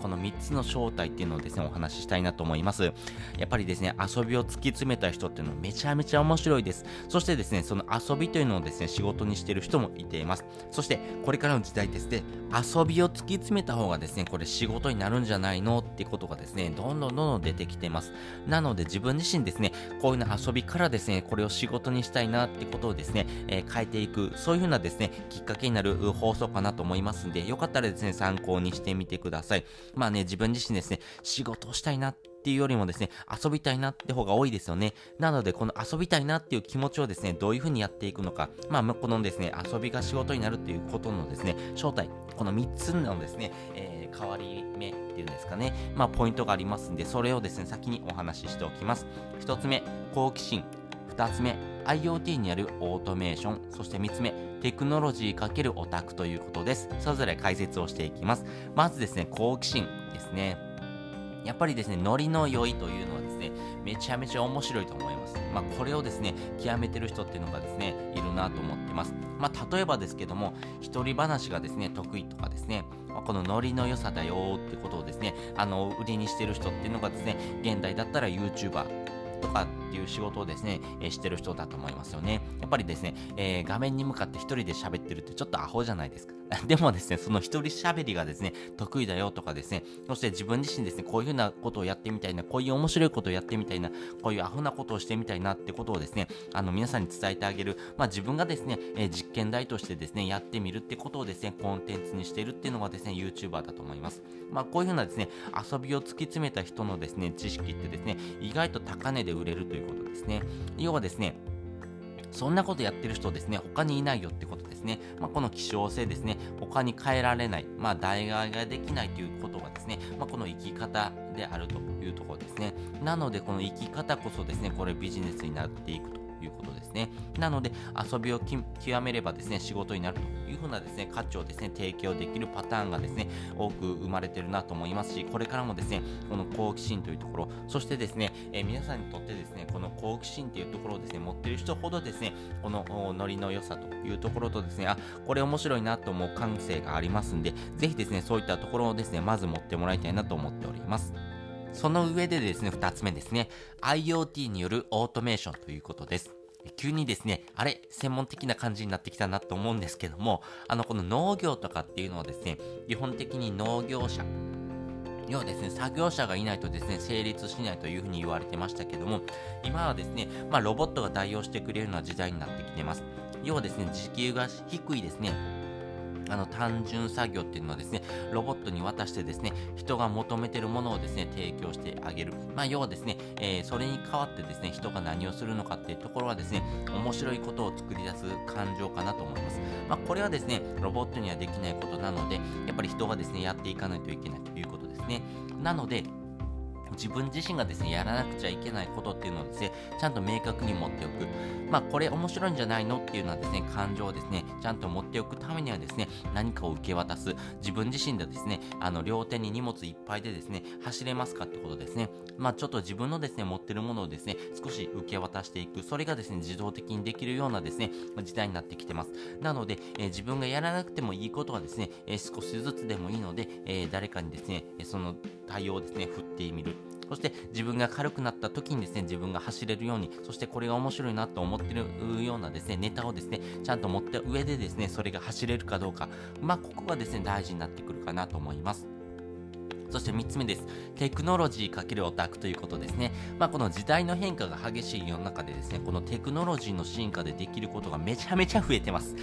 この3つの正体っていうのをですね、お話ししたいなと思います。やっぱりですね、遊びを突き詰めた人っていうのはめちゃめちゃ面白いです。そしてですね、その遊びというのをですね、仕事にしてる人もいています。そして、これからの時代ですね、遊びを突き詰めた方がですね、これ仕事になるんじゃないのってことがですね、どんどんどんどん出てきてます。なので自分自身ですね、こういうの遊びからですね、これを仕事にしたいなってことをですね、えー、変えていく、そういう風なですね、きっかけになる放送かなと思いますんで、よかったらですね、参考にしてみてください。まあね、自分自身ですね、仕事をしたいなっていうよりもですね、遊びたいなって方が多いですよね。なので、この遊びたいなっていう気持ちをですね、どういう風にやっていくのか、まあ、このですね、遊びが仕事になるっていうことのですね、正体、この3つのですね、えー、変わり目っていうんですかね、まあ、ポイントがありますんで、それをですね、先にお話ししておきます。1つ目、好奇心。2つ目、IoT によるオートメーション。そして3つ目、テクノロジー×オタクということです。それぞれ解説をしていきます。まずですね、好奇心ですね。やっぱりですね、ノリの良いというのはですね、めちゃめちゃ面白いと思います。まあ、これをですね、極めてる人っていうのがですね、いるなと思ってます。まあ、例えばですけども、一人話がですね、得意とかですね、ま、このノリの良さだよってことをですね、あの、売りにしてる人っていうのがですね、現代だったら YouTuber とかっていう仕事をですね、えー、してる人だと思いますよね。やっぱりですね、えー、画面に向かって一人で喋ってるってちょっとアホじゃないですか。でもですね、その一人喋りがですね、得意だよとかですね、そして自分自身ですね、こういうふうなことをやってみたいな、こういう面白いことをやってみたいな、こういうアホなことをしてみたいなってことをですね、あの皆さんに伝えてあげる、まあ自分がですね、えー、実験台としてですね、やってみるってことをですね、コンテンツにしてるっていうのがですね、YouTuber だと思います。まあこういうふうなですね、遊びを突き詰めた人のですね、知識ってですね、意外と高値で売れるといういうことですね。要はですね、そんなことやってる人ですね、他にいないよってことですね。まあ、この希少性ですね、他に変えられない、まあ、代替えができないということがですね、まあ、この生き方であるというところですね。なので、この生き方こそですね、これビジネスになっていくということですね。なので、遊びを極めればですね、仕事になるとふうなですね、価値をですね、提供できるパターンがですね、多く生まれてるなと思いますし、これからもですね、この好奇心というところ、そしてですね、えー、皆さんにとってですね、この好奇心というところをですね、持ってる人ほどですね、このノリの良さというところとですね、あ、これ面白いなと思う感性がありますんで、ぜひですね、そういったところをですね、まず持ってもらいたいなと思っております。その上でですね、二つ目ですね、IoT によるオートメーションということです。急にですね、あれ、専門的な感じになってきたなと思うんですけども、あの、この農業とかっていうのはですね、基本的に農業者、要はですね、作業者がいないとですね、成立しないというふうに言われてましたけども、今はですね、まあ、ロボットが代用してくれるような時代になってきてます。要はですね、時給が低いですね、あの単純作業っていうのはですね、ロボットに渡してですね、人が求めてるものをですね、提供してあげる。まあ、要はですね、えー、それに代わってですね、人が何をするのかっていうところはですね、面白いことを作り出す感情かなと思います。まあ、これはですね、ロボットにはできないことなので、やっぱり人がですね、やっていかないといけないということですね。なので、自分自身がですね、やらなくちゃいけないことっていうのをですね、ちゃんと明確に持っておく。まあ、これ面白いんじゃないのっていうのはですね、感情をですね、ちゃんと持っておくためにはですね、何かを受け渡す。自分自身でですね、あの、両手に荷物いっぱいでですね、走れますかってことですね。まあ、ちょっと自分のですね、持ってるものをですね、少し受け渡していく。それがですね、自動的にできるようなですね、時代になってきてます。なので、えー、自分がやらなくてもいいことはですね、えー、少しずつでもいいので、えー、誰かにですね、その対応をですね、振ってみる。そして自分が軽くなった時にですね、自分が走れるように、そしてこれが面白いなと思ってるようなですね、ネタをですね、ちゃんと持った上でですね、それが走れるかどうか、まあ、ここがですね、大事になってくるかなと思います。そして3つ目です。テクノロジー×オタクということですね。まあ、この時代の変化が激しい世の中でですね、このテクノロジーの進化でできることがめちゃめちゃ増えてます。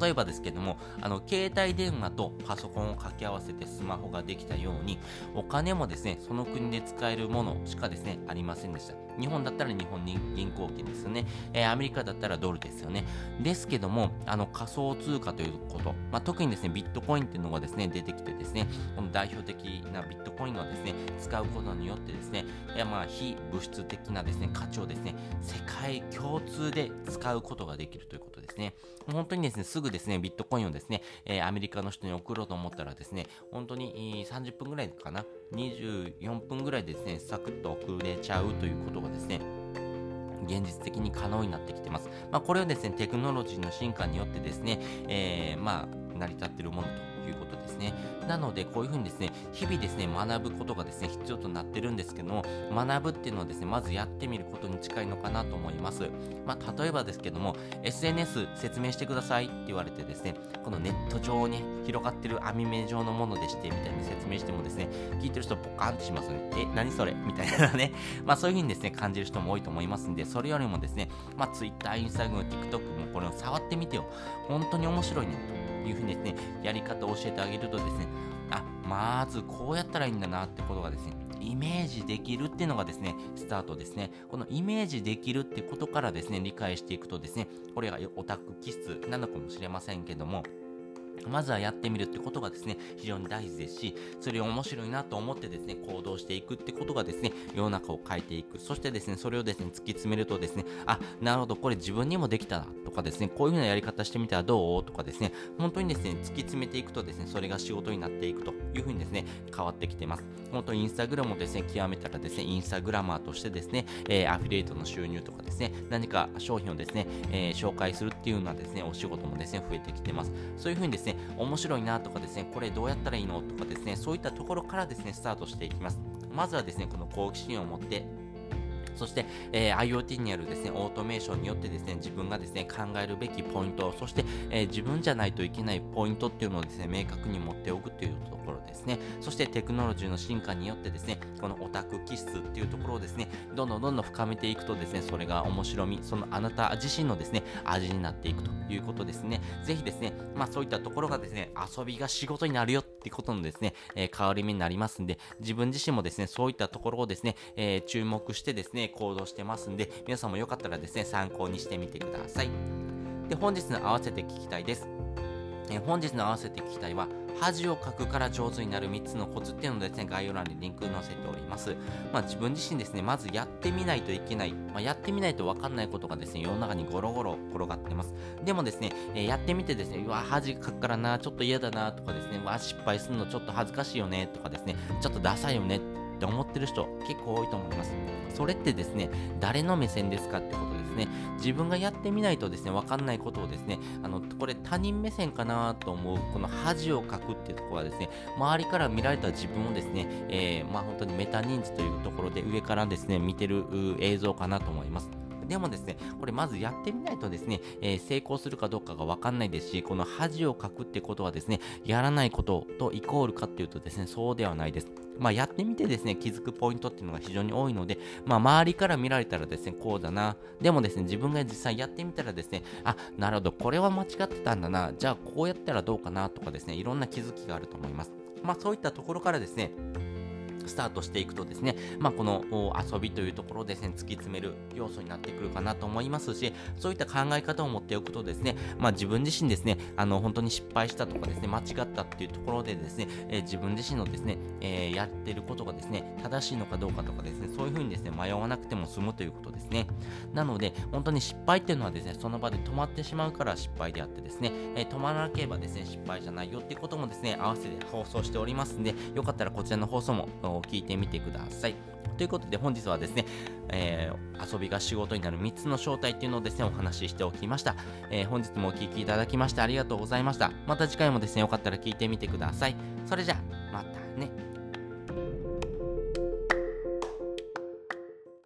例えばですけども、あの、携帯電話とパソコンを掛け合わせてスマホができたように、お金もですね、その国で使えるものしかですね、ありませんでした。日本だったら日本銀行券ですよね。えー、アメリカだったらドルですよね。ですけども、あの仮想通貨ということ、まあ、特にですね、ビットコインっていうのがですね、出てきてですね、この代表的なビットビットコインをですね、使うことによってですね、いやまあ非物質的なですね、価値をですね、世界共通で使うことができるということですね。本当にですね、すぐですね、ビットコインをですね、えー、アメリカの人に送ろうと思ったらですね、本当に30分ぐらいかな、24分ぐらいですね、サクッと送れちゃうということがですね、現実的に可能になってきてます。まあ、これはですね、テクノロジーの進化によってですね、えー、まあ、成り立っているものということですね。なので、こういうふうにですね、日々ですね、学ぶことがですね、必要となってるんですけども、学ぶっていうのはですね、まずやってみることに近いのかなと思います。まあ、例えばですけども、SNS 説明してくださいって言われてですね、このネット上に広がってる網目状のものでして、みたいに説明してもですね、聞いてる人ポカンとしますね。え、何それ？みたいなね。まあ、そういうふうにですね、感じる人も多いと思いますんで、それよりもですね、まあ、Twitter、Instagram、TikTok もこれを触ってみてよ。本当に面白いね。というふうにですね、やり方を教えてあげるとですね、あ、まずこうやったらいいんだなってことがですね、イメージできるっていうのがですね、スタートですね。このイメージできるってことからですね、理解していくとですね、これがオタク気質なのかもしれませんけども、まずはやってみるってことがですね、非常に大事ですし、それを面白いなと思ってですね、行動していくってことがですね、世の中を変えていく。そしてですね、それをですね、突き詰めるとですね、あ、なるほど、これ自分にもできたなとかですね、こういう風なやり方してみたらどうとかですね、本当にですね、突き詰めていくとですね、それが仕事になっていくという風にですね、変わってきています。本当インスタグラムをですね、極めたらですね、インスタグラマーとしてですね、えー、アフィリエイトの収入とかですね、何か商品をですね、えー、紹介するっていうのはですね、お仕事もですね、増えてきてます。そういう風にですね、ね面白いなとかですね、これどうやったらいいのとかですね、そういったところからですね、スタートしていきます。まずはですね、この好奇心を持って、そして、えー、IoT にあるですね、オートメーションによってですね、自分がですね、考えるべきポイント、そして、えー、自分じゃないといけないポイントっていうのをですね、明確に持っておくというところですね。そしてテクノロジーの進化によってですね、このオタク気質っていうところをですね、どんどんどんどん深めていくとですね、それが面白み、そのあなた自身のですね、味になっていくということですね。ぜひですね、まあそういったところがですね、遊びが仕事になるよってことのですね、えー、変わり目になりますんで、自分自身もですね、そういったところをですね、えー、注目してですね、行動してますんで、皆さんもよかったらですね、参考にしてみてください。で、本日の合わせて聞きたいです。え本日の合わせて聞きたいは、恥をかくから上手になる3つのコツっていうのをですね、概要欄にリンク載せております。まあ自分自身ですね、まずやってみないといけない。まあ、やってみないとわかんないことがですね、世の中にゴロゴロ転がってます。でもですね、え、やってみてですね、うわ、恥かくからな、ちょっと嫌だなとかですね、わ、失敗するのちょっと恥ずかしいよねとかですね、ちょっとダサいよねって思ってる人結構多いと思います。それってですね、誰の目線ですかってことですね。自分がやってみないとですね、わかんないことをですね、あの、これ他人目線かなと思う、この恥をかくっていうところはですね、周りから見られた自分をですね、えー、まあ本当にメタ認知というところで上からですね、見てる映像かなと思います。でもですね、これまずやってみないとですね、えー、成功するかどうかがわかんないですし、この恥をかくってことはですね、やらないこととイコールかっていうとですね、そうではないです。まあ、やってみてですね、気づくポイントっていうのが非常に多いので、まあ、周りから見られたらですね、こうだな。でもですね、自分が実際やってみたらですね、あ、なるほど、これは間違ってたんだな。じゃあ、こうやったらどうかなとかですね、いろんな気づきがあると思います。まあ、そういったところからですね、スタートしていくとですね、まあ、この遊びというところですね、突き詰める要素になってくるかなと思いますし、そういった考え方を持っておくとですね、まあ、自分自身ですね、あの、本当に失敗したとかですね、間違ったっていうところでですね、えー、自分自身のですね、えー、やってることがですね、正しいのかどうかとかですね、そういうふうにですね、迷わなくても済むということですね。なので、本当に失敗っていうのはですね、その場で止まってしまうから失敗であってですね、えー、止まらなければですね、失敗じゃないよっていうこともですね、合わせて放送しておりますんで、よかったらこちらの放送も聞いてみてください。ということで本日はですね、えー、遊びが仕事になる3つの正体っていうのをですね、お話ししておきました。えー、本日もお聴きいただきましてありがとうございました。また次回もですね、よかったら聞いてみてください。それじゃあ、またね。